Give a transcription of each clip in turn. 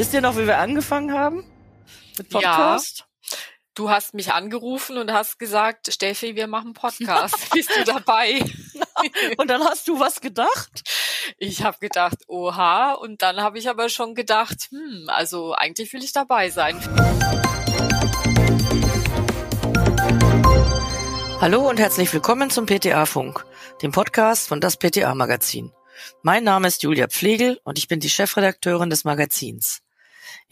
Wisst ihr noch, wie wir angefangen haben? Mit Podcast? Ja. Du hast mich angerufen und hast gesagt, Steffi, wir machen Podcast. Bist du dabei? und dann hast du was gedacht? Ich habe gedacht, oha. Und dann habe ich aber schon gedacht, hm, also eigentlich will ich dabei sein. Hallo und herzlich willkommen zum PTA-Funk, dem Podcast von das PTA-Magazin. Mein Name ist Julia Pflegel und ich bin die Chefredakteurin des Magazins.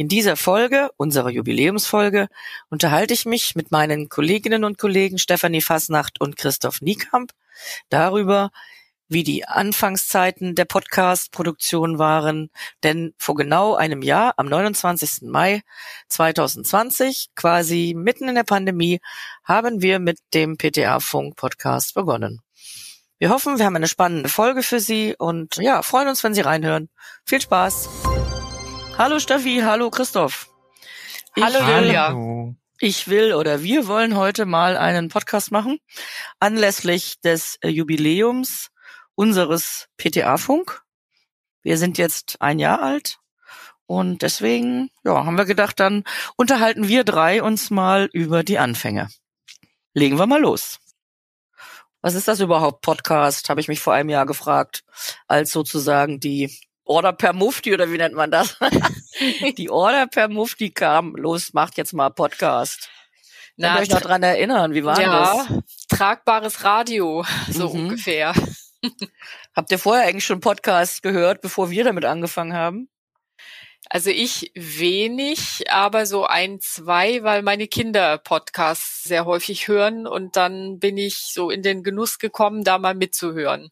In dieser Folge, unserer Jubiläumsfolge, unterhalte ich mich mit meinen Kolleginnen und Kollegen Stefanie Fasnacht und Christoph Niekamp darüber, wie die Anfangszeiten der Podcast-Produktion waren, denn vor genau einem Jahr, am 29. Mai 2020, quasi mitten in der Pandemie, haben wir mit dem PTA-Funk-Podcast begonnen. Wir hoffen, wir haben eine spannende Folge für Sie und ja, freuen uns, wenn Sie reinhören. Viel Spaß! Hallo Steffi, hallo Christoph. Ich hallo Julia. Ich will oder wir wollen heute mal einen Podcast machen anlässlich des äh, Jubiläums unseres PTA-Funk. Wir sind jetzt ein Jahr alt und deswegen ja, haben wir gedacht, dann unterhalten wir drei uns mal über die Anfänge. Legen wir mal los. Was ist das überhaupt, Podcast? Habe ich mich vor einem Jahr gefragt, als sozusagen die Order per Mufti oder wie nennt man das? die Order per Mufti kam, los, macht jetzt mal Podcast. Na, Könnt euch noch dran erinnern, wie war ja, das? Tragbares Radio, so mhm. ungefähr. Habt ihr vorher eigentlich schon Podcast gehört, bevor wir damit angefangen haben? Also ich wenig, aber so ein, zwei, weil meine Kinder Podcasts sehr häufig hören und dann bin ich so in den Genuss gekommen, da mal mitzuhören.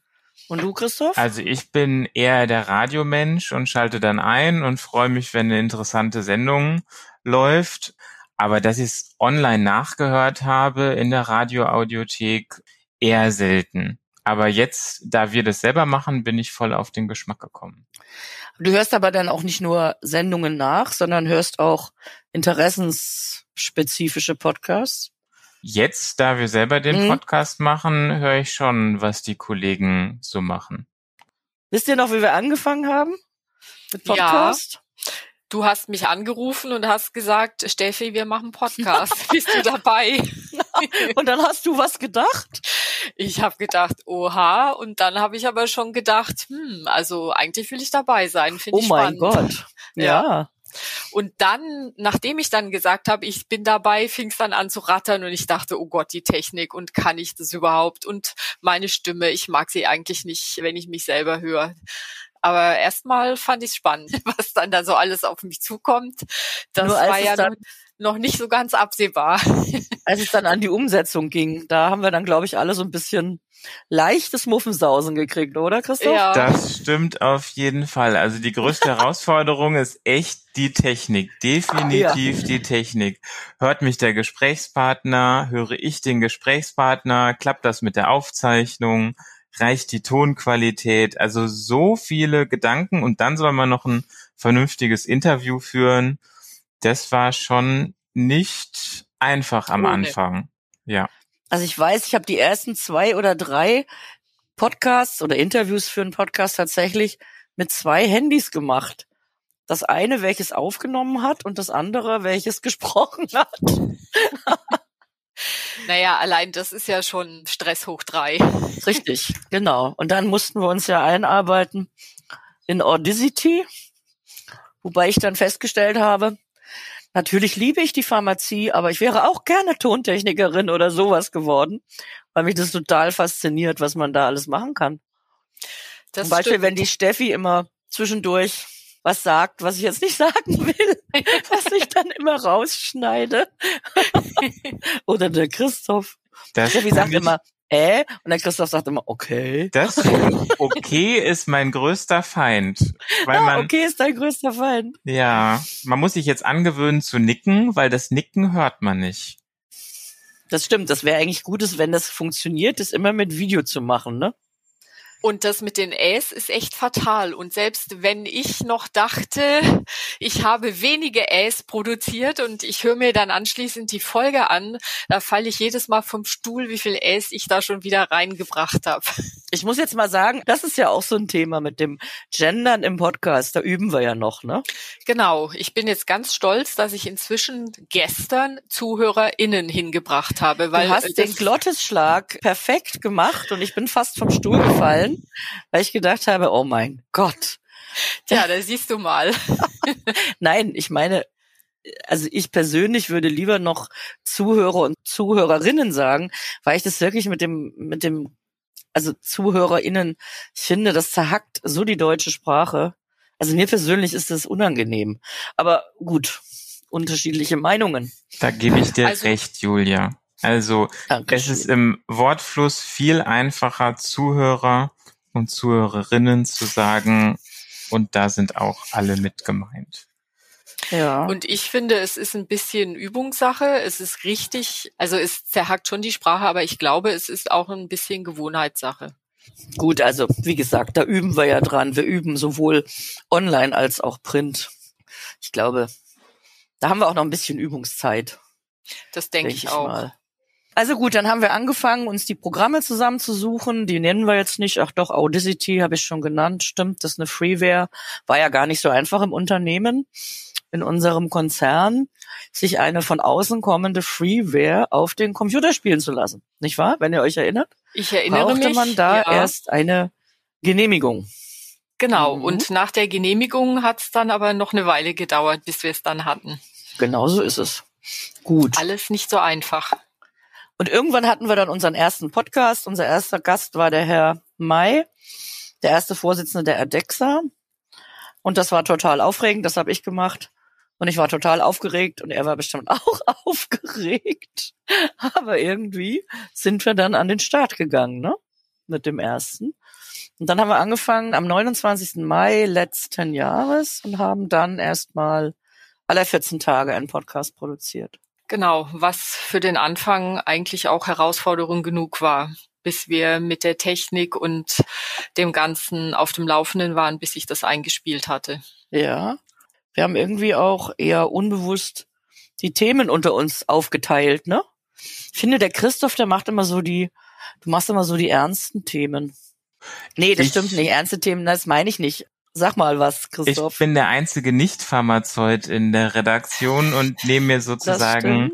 Und du, Christoph? Also ich bin eher der Radiomensch und schalte dann ein und freue mich, wenn eine interessante Sendung läuft. Aber dass ich es online nachgehört habe in der Radioaudiothek, eher selten. Aber jetzt, da wir das selber machen, bin ich voll auf den Geschmack gekommen. Du hörst aber dann auch nicht nur Sendungen nach, sondern hörst auch interessensspezifische Podcasts? Jetzt, da wir selber den mhm. Podcast machen, höre ich schon, was die Kollegen so machen. Wisst ihr noch, wie wir angefangen haben? Mit Podcast? Ja. Du hast mich angerufen und hast gesagt, Steffi, wir machen Podcast. Bist du dabei? und dann hast du was gedacht? Ich habe gedacht, oha. Und dann habe ich aber schon gedacht, hm, also eigentlich will ich dabei sein. Finde oh ich spannend. Oh mein Gott. ja. ja. Und dann, nachdem ich dann gesagt habe, ich bin dabei, fing es dann an zu rattern und ich dachte, oh Gott, die Technik und kann ich das überhaupt? Und meine Stimme, ich mag sie eigentlich nicht, wenn ich mich selber höre. Aber erstmal fand ich es spannend, was dann da so alles auf mich zukommt. Das war ja dann, noch nicht so ganz absehbar. Als es dann an die Umsetzung ging, da haben wir dann, glaube ich, alle so ein bisschen leichtes Muffensausen gekriegt, oder Christoph? Ja. Das stimmt auf jeden Fall. Also die größte Herausforderung ist echt die Technik. Definitiv ja. die Technik. Hört mich der Gesprächspartner? Höre ich den Gesprächspartner? Klappt das mit der Aufzeichnung? Reicht die Tonqualität? Also so viele Gedanken und dann soll man noch ein vernünftiges Interview führen das war schon nicht einfach am oh, Anfang. Ja. Also ich weiß, ich habe die ersten zwei oder drei Podcasts oder Interviews für einen Podcast tatsächlich mit zwei Handys gemacht. Das eine, welches aufgenommen hat und das andere, welches gesprochen hat. Naja, allein das ist ja schon Stress hoch drei. Richtig, genau. Und dann mussten wir uns ja einarbeiten in Audacity, wobei ich dann festgestellt habe, Natürlich liebe ich die Pharmazie, aber ich wäre auch gerne Tontechnikerin oder sowas geworden, weil mich das total fasziniert, was man da alles machen kann. Das Zum Beispiel, stimmt. wenn die Steffi immer zwischendurch was sagt, was ich jetzt nicht sagen will, was ich dann immer rausschneide. oder der Christoph. Das Steffi sagt immer, äh? Und der Christoph sagt immer, okay. Das okay ist mein größter Feind. Weil ja, man, okay ist dein größter Feind. Ja, man muss sich jetzt angewöhnen zu nicken, weil das Nicken hört man nicht. Das stimmt, das wäre eigentlich Gutes, wenn das funktioniert, das immer mit Video zu machen, ne? Und das mit den Äs ist echt fatal. Und selbst wenn ich noch dachte, ich habe wenige Äs produziert und ich höre mir dann anschließend die Folge an, da falle ich jedes Mal vom Stuhl, wie viel Äs ich da schon wieder reingebracht habe. Ich muss jetzt mal sagen, das ist ja auch so ein Thema mit dem Gendern im Podcast. Da üben wir ja noch, ne? Genau. Ich bin jetzt ganz stolz, dass ich inzwischen gestern ZuhörerInnen hingebracht habe, weil du hast den Glottesschlag perfekt gemacht und ich bin fast vom Stuhl gefallen, weil ich gedacht habe, oh mein Gott. Tja, da siehst du mal. Nein, ich meine, also ich persönlich würde lieber noch Zuhörer und Zuhörerinnen sagen, weil ich das wirklich mit dem, mit dem, also ZuhörerInnen, ich finde, das zerhackt so die deutsche Sprache. Also mir persönlich ist das unangenehm. Aber gut, unterschiedliche Meinungen. Da gebe ich dir also, recht, Julia. Also Dankeschön. es ist im Wortfluss viel einfacher, Zuhörer und Zuhörerinnen zu sagen, und da sind auch alle mit gemeint. Ja. Und ich finde, es ist ein bisschen Übungssache. Es ist richtig, also es zerhackt schon die Sprache, aber ich glaube, es ist auch ein bisschen Gewohnheitssache. Gut, also wie gesagt, da üben wir ja dran. Wir üben sowohl online als auch print. Ich glaube, da haben wir auch noch ein bisschen Übungszeit. Das denke denk ich, ich auch. Mal. Also gut, dann haben wir angefangen, uns die Programme zusammenzusuchen. Die nennen wir jetzt nicht. Ach doch, Audacity habe ich schon genannt. Stimmt, das ist eine Freeware. War ja gar nicht so einfach im Unternehmen, in unserem Konzern, sich eine von außen kommende Freeware auf den Computer spielen zu lassen. Nicht wahr? Wenn ihr euch erinnert? Ich erinnere brauchte mich. man da ja. erst eine Genehmigung. Genau. Mhm. Und nach der Genehmigung hat es dann aber noch eine Weile gedauert, bis wir es dann hatten. Genau so ist es. Gut. Alles nicht so einfach. Und irgendwann hatten wir dann unseren ersten Podcast. Unser erster Gast war der Herr May, der erste Vorsitzende der ADEXA. Und das war total aufregend, das habe ich gemacht. Und ich war total aufgeregt und er war bestimmt auch aufgeregt. Aber irgendwie sind wir dann an den Start gegangen, ne? Mit dem ersten. Und dann haben wir angefangen am 29. Mai letzten Jahres und haben dann erstmal alle 14 Tage einen Podcast produziert. Genau, was für den Anfang eigentlich auch Herausforderung genug war, bis wir mit der Technik und dem Ganzen auf dem Laufenden waren, bis ich das eingespielt hatte. Ja, wir haben irgendwie auch eher unbewusst die Themen unter uns aufgeteilt, ne? Ich finde, der Christoph, der macht immer so die, du machst immer so die ernsten Themen. Nee, das ich, stimmt nicht. Ernste Themen, das meine ich nicht. Sag mal was, Christoph. Ich bin der einzige Nicht-Pharmazeut in der Redaktion und nehme mir sozusagen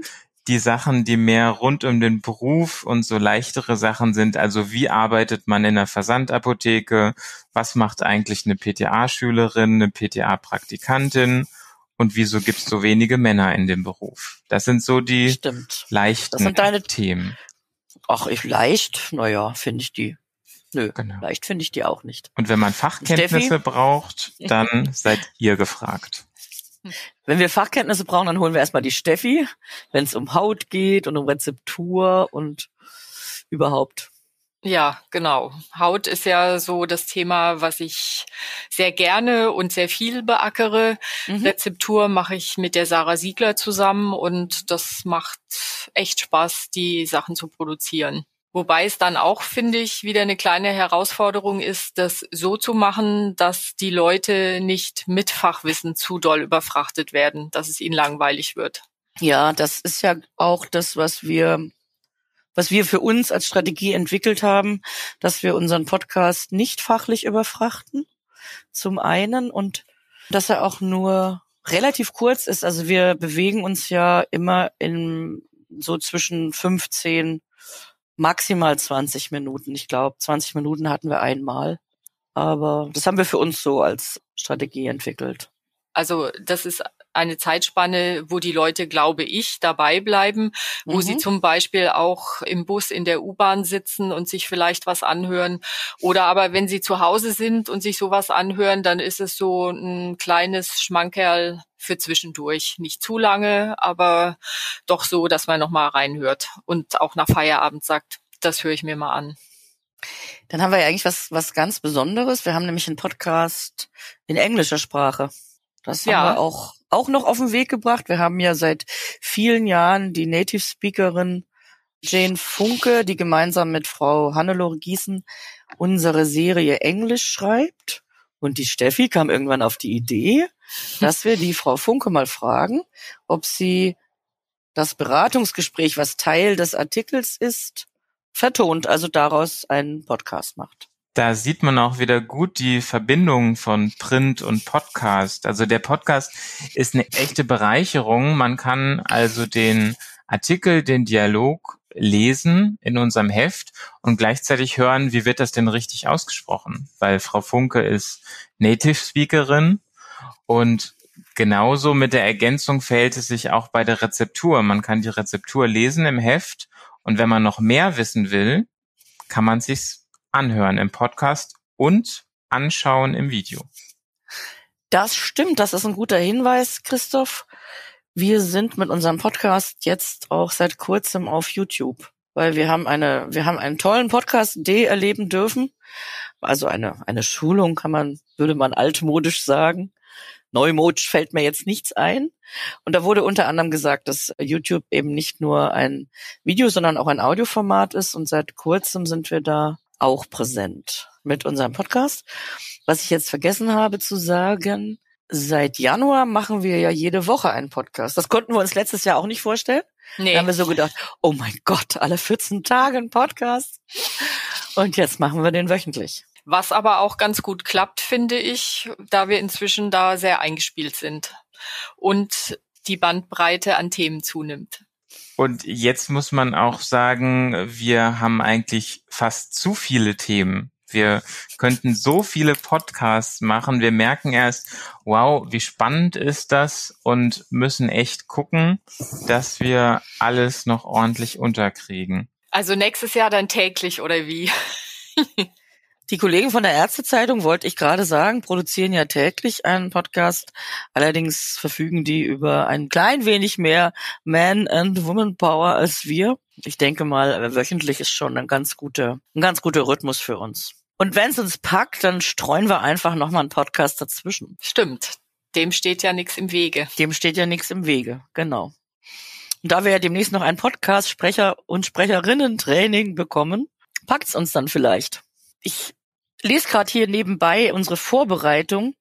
die Sachen, die mehr rund um den Beruf und so leichtere Sachen sind. Also wie arbeitet man in der Versandapotheke? Was macht eigentlich eine PTA-Schülerin, eine PTA-Praktikantin? Und wieso gibt es so wenige Männer in dem Beruf? Das sind so die Stimmt. leichten das sind deine Themen. Ach, ich leicht, naja, finde ich die Nö, genau. leicht finde ich die auch nicht. Und wenn man Fachkenntnisse Steffi? braucht, dann seid ihr gefragt. Wenn wir Fachkenntnisse brauchen, dann holen wir erstmal die Steffi, wenn es um Haut geht und um Rezeptur und überhaupt. Ja, genau. Haut ist ja so das Thema, was ich sehr gerne und sehr viel beackere. Mhm. Rezeptur mache ich mit der Sarah Siegler zusammen und das macht echt Spaß, die Sachen zu produzieren. Wobei es dann auch, finde ich, wieder eine kleine Herausforderung ist, das so zu machen, dass die Leute nicht mit Fachwissen zu doll überfrachtet werden, dass es ihnen langweilig wird. Ja, das ist ja auch das, was wir, was wir für uns als Strategie entwickelt haben, dass wir unseren Podcast nicht fachlich überfrachten. Zum einen und dass er auch nur relativ kurz ist. Also wir bewegen uns ja immer in so zwischen 15 maximal 20 Minuten. Ich glaube, 20 Minuten hatten wir einmal. Aber das haben wir für uns so als Strategie entwickelt. Also das ist eine Zeitspanne, wo die Leute, glaube ich, dabei bleiben, wo mhm. sie zum Beispiel auch im Bus in der U-Bahn sitzen und sich vielleicht was anhören. Oder aber wenn sie zu Hause sind und sich sowas anhören, dann ist es so ein kleines Schmankerl für zwischendurch. Nicht zu lange, aber doch so, dass man nochmal reinhört und auch nach Feierabend sagt, das höre ich mir mal an. Dann haben wir ja eigentlich was, was ganz Besonderes. Wir haben nämlich einen Podcast in englischer Sprache. Das ja. haben wir auch, auch noch auf den Weg gebracht. Wir haben ja seit vielen Jahren die Native Speakerin Jane Funke, die gemeinsam mit Frau Hannelore Gießen unsere Serie Englisch schreibt. Und die Steffi kam irgendwann auf die Idee, dass wir die Frau Funke mal fragen, ob sie das Beratungsgespräch, was Teil des Artikels ist, vertont, also daraus einen Podcast macht. Da sieht man auch wieder gut die Verbindung von Print und Podcast. Also der Podcast ist eine echte Bereicherung. Man kann also den Artikel, den Dialog lesen in unserem Heft und gleichzeitig hören, wie wird das denn richtig ausgesprochen? Weil Frau Funke ist Native Speakerin und genauso mit der Ergänzung verhält es sich auch bei der Rezeptur. Man kann die Rezeptur lesen im Heft und wenn man noch mehr wissen will, kann man sich's anhören im Podcast und anschauen im Video. Das stimmt, das ist ein guter Hinweis, Christoph. Wir sind mit unserem Podcast jetzt auch seit kurzem auf YouTube, weil wir haben eine, wir haben einen tollen Podcast D erleben dürfen. Also eine, eine Schulung kann man, würde man altmodisch sagen. Neumodisch fällt mir jetzt nichts ein. Und da wurde unter anderem gesagt, dass YouTube eben nicht nur ein Video, sondern auch ein Audioformat ist. Und seit kurzem sind wir da auch präsent mit unserem Podcast. Was ich jetzt vergessen habe zu sagen, seit Januar machen wir ja jede Woche einen Podcast. Das konnten wir uns letztes Jahr auch nicht vorstellen. Nee. Da haben wir so gedacht, oh mein Gott, alle 14 Tage ein Podcast. Und jetzt machen wir den wöchentlich. Was aber auch ganz gut klappt, finde ich, da wir inzwischen da sehr eingespielt sind und die Bandbreite an Themen zunimmt. Und jetzt muss man auch sagen, wir haben eigentlich fast zu viele Themen. Wir könnten so viele Podcasts machen. Wir merken erst, wow, wie spannend ist das und müssen echt gucken, dass wir alles noch ordentlich unterkriegen. Also nächstes Jahr dann täglich oder wie? Die Kollegen von der Ärztezeitung, wollte ich gerade sagen, produzieren ja täglich einen Podcast. Allerdings verfügen die über ein klein wenig mehr Man- and Woman-Power als wir. Ich denke mal, wöchentlich ist schon ein ganz guter, ein ganz guter Rhythmus für uns. Und wenn es uns packt, dann streuen wir einfach nochmal einen Podcast dazwischen. Stimmt. Dem steht ja nichts im Wege. Dem steht ja nichts im Wege, genau. Und da wir ja demnächst noch ein Podcast-Sprecher- und Sprecherinnen-Training bekommen, packt's uns dann vielleicht. Ich lese gerade hier nebenbei unsere Vorbereitung.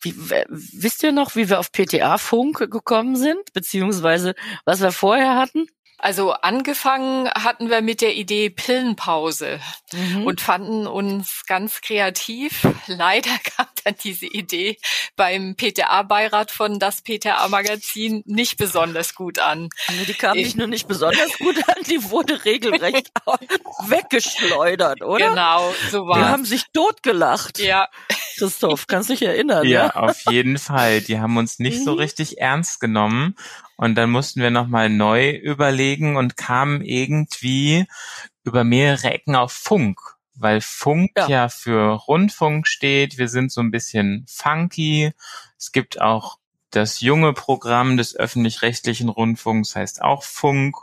Wie, wisst ihr noch, wie wir auf PTA-Funk gekommen sind, beziehungsweise was wir vorher hatten? Also angefangen hatten wir mit der Idee Pillenpause mhm. und fanden uns ganz kreativ. Leider kam dann diese Idee beim PTA-Beirat von das PTA-Magazin nicht besonders gut an. die kam nicht nur nicht besonders gut an, die wurde regelrecht weggeschleudert, oder? Genau, so war Die haben sich totgelacht. Ja. Christoph, kannst dich erinnern, ja? Ja, auf jeden Fall. Die haben uns nicht so mhm. richtig ernst genommen und dann mussten wir nochmal neu überlegen und kamen irgendwie über mehrere Ecken auf Funk, weil Funk ja. ja für Rundfunk steht. Wir sind so ein bisschen funky. Es gibt auch das junge Programm des öffentlich-rechtlichen Rundfunks, heißt auch Funk.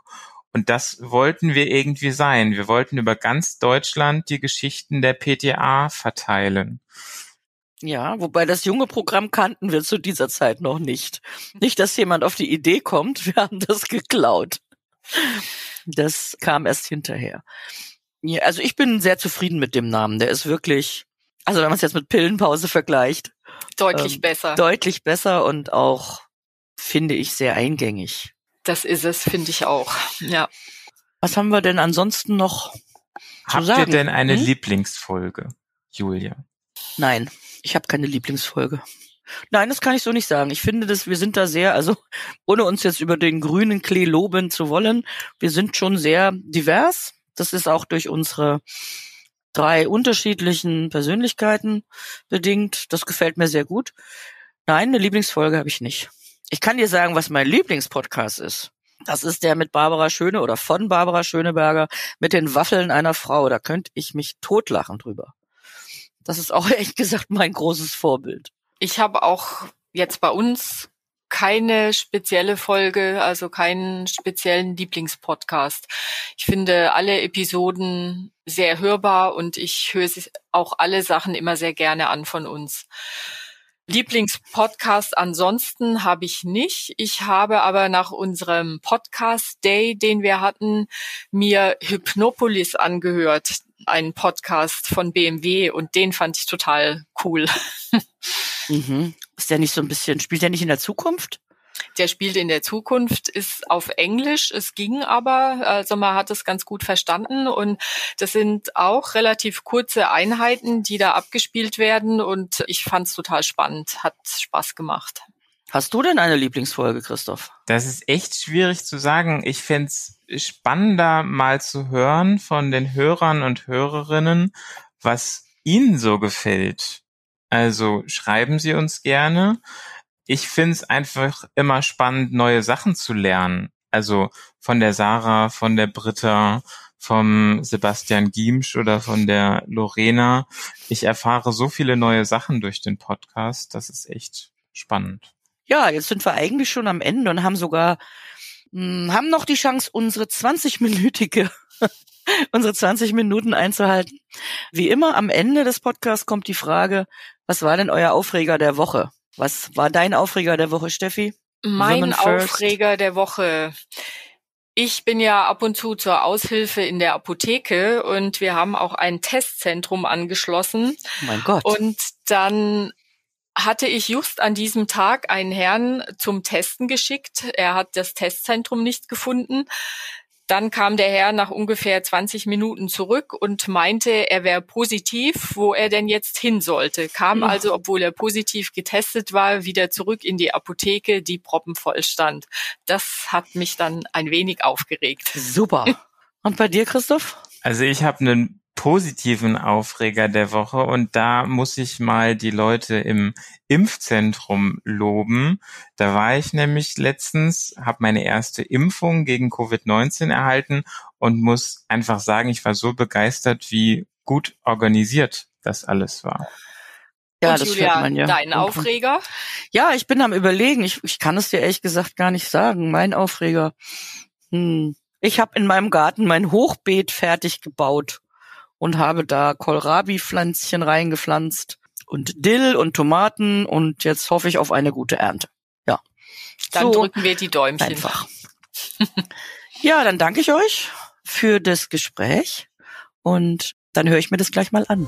Und das wollten wir irgendwie sein. Wir wollten über ganz Deutschland die Geschichten der PTA verteilen. Ja, wobei das junge Programm kannten wir zu dieser Zeit noch nicht. Nicht, dass jemand auf die Idee kommt, wir haben das geklaut. Das kam erst hinterher. Ja, also ich bin sehr zufrieden mit dem Namen. Der ist wirklich, also wenn man es jetzt mit Pillenpause vergleicht, deutlich ähm, besser. Deutlich besser und auch, finde ich, sehr eingängig. Das ist es, finde ich auch. Ja. Was haben wir denn ansonsten noch Habt zu sagen? ihr denn eine hm? Lieblingsfolge, Julia? Nein. Ich habe keine Lieblingsfolge. Nein, das kann ich so nicht sagen. Ich finde, dass wir sind da sehr, also ohne uns jetzt über den grünen Klee loben zu wollen, wir sind schon sehr divers. Das ist auch durch unsere drei unterschiedlichen Persönlichkeiten bedingt. Das gefällt mir sehr gut. Nein, eine Lieblingsfolge habe ich nicht. Ich kann dir sagen, was mein Lieblingspodcast ist. Das ist der mit Barbara Schöne oder von Barbara Schöneberger mit den Waffeln einer Frau. Da könnte ich mich totlachen drüber. Das ist auch ehrlich gesagt mein großes Vorbild. Ich habe auch jetzt bei uns keine spezielle Folge, also keinen speziellen Lieblingspodcast. Ich finde alle Episoden sehr hörbar und ich höre auch alle Sachen immer sehr gerne an von uns. Lieblingspodcast ansonsten habe ich nicht. Ich habe aber nach unserem Podcast Day, den wir hatten, mir Hypnopolis angehört, einen Podcast von BMW und den fand ich total cool. Mhm. Ist der nicht so ein bisschen, spielt der nicht in der Zukunft? Der spielt in der Zukunft, ist auf Englisch. Es ging aber, also man hat es ganz gut verstanden und das sind auch relativ kurze Einheiten, die da abgespielt werden und ich fand es total spannend, hat Spaß gemacht. Hast du denn eine Lieblingsfolge, Christoph? Das ist echt schwierig zu sagen. Ich fände spannender, mal zu hören von den Hörern und Hörerinnen, was ihnen so gefällt. Also schreiben Sie uns gerne ich finde es einfach immer spannend, neue Sachen zu lernen. Also von der Sarah, von der Britta, vom Sebastian Giemsch oder von der Lorena. Ich erfahre so viele neue Sachen durch den Podcast. Das ist echt spannend. Ja, jetzt sind wir eigentlich schon am Ende und haben sogar, hm, haben noch die Chance, unsere 20-minütige, unsere 20 Minuten einzuhalten. Wie immer am Ende des Podcasts kommt die Frage, was war denn euer Aufreger der Woche? Was war dein Aufreger der Woche, Steffi? Mein Aufreger der Woche. Ich bin ja ab und zu zur Aushilfe in der Apotheke und wir haben auch ein Testzentrum angeschlossen. Oh mein Gott. Und dann hatte ich just an diesem Tag einen Herrn zum Testen geschickt. Er hat das Testzentrum nicht gefunden. Dann kam der Herr nach ungefähr 20 Minuten zurück und meinte, er wäre positiv, wo er denn jetzt hin sollte. Kam also, obwohl er positiv getestet war, wieder zurück in die Apotheke, die proppenvoll stand. Das hat mich dann ein wenig aufgeregt. Super. Und bei dir, Christoph? Also ich habe einen positiven Aufreger der Woche und da muss ich mal die Leute im Impfzentrum loben. Da war ich nämlich letztens, habe meine erste Impfung gegen Covid-19 erhalten und muss einfach sagen, ich war so begeistert, wie gut organisiert das alles war. Ja, und das Julia, man ja. Dein Aufreger? Ja, ich bin am überlegen. Ich, ich kann es dir ehrlich gesagt gar nicht sagen. Mein Aufreger. Hm. Ich habe in meinem Garten mein Hochbeet fertig gebaut und habe da Kohlrabi-Pflänzchen reingepflanzt und Dill und Tomaten und jetzt hoffe ich auf eine gute Ernte. Ja. Dann so drücken wir die Däumchen. Einfach. ja, dann danke ich euch für das Gespräch und dann höre ich mir das gleich mal an.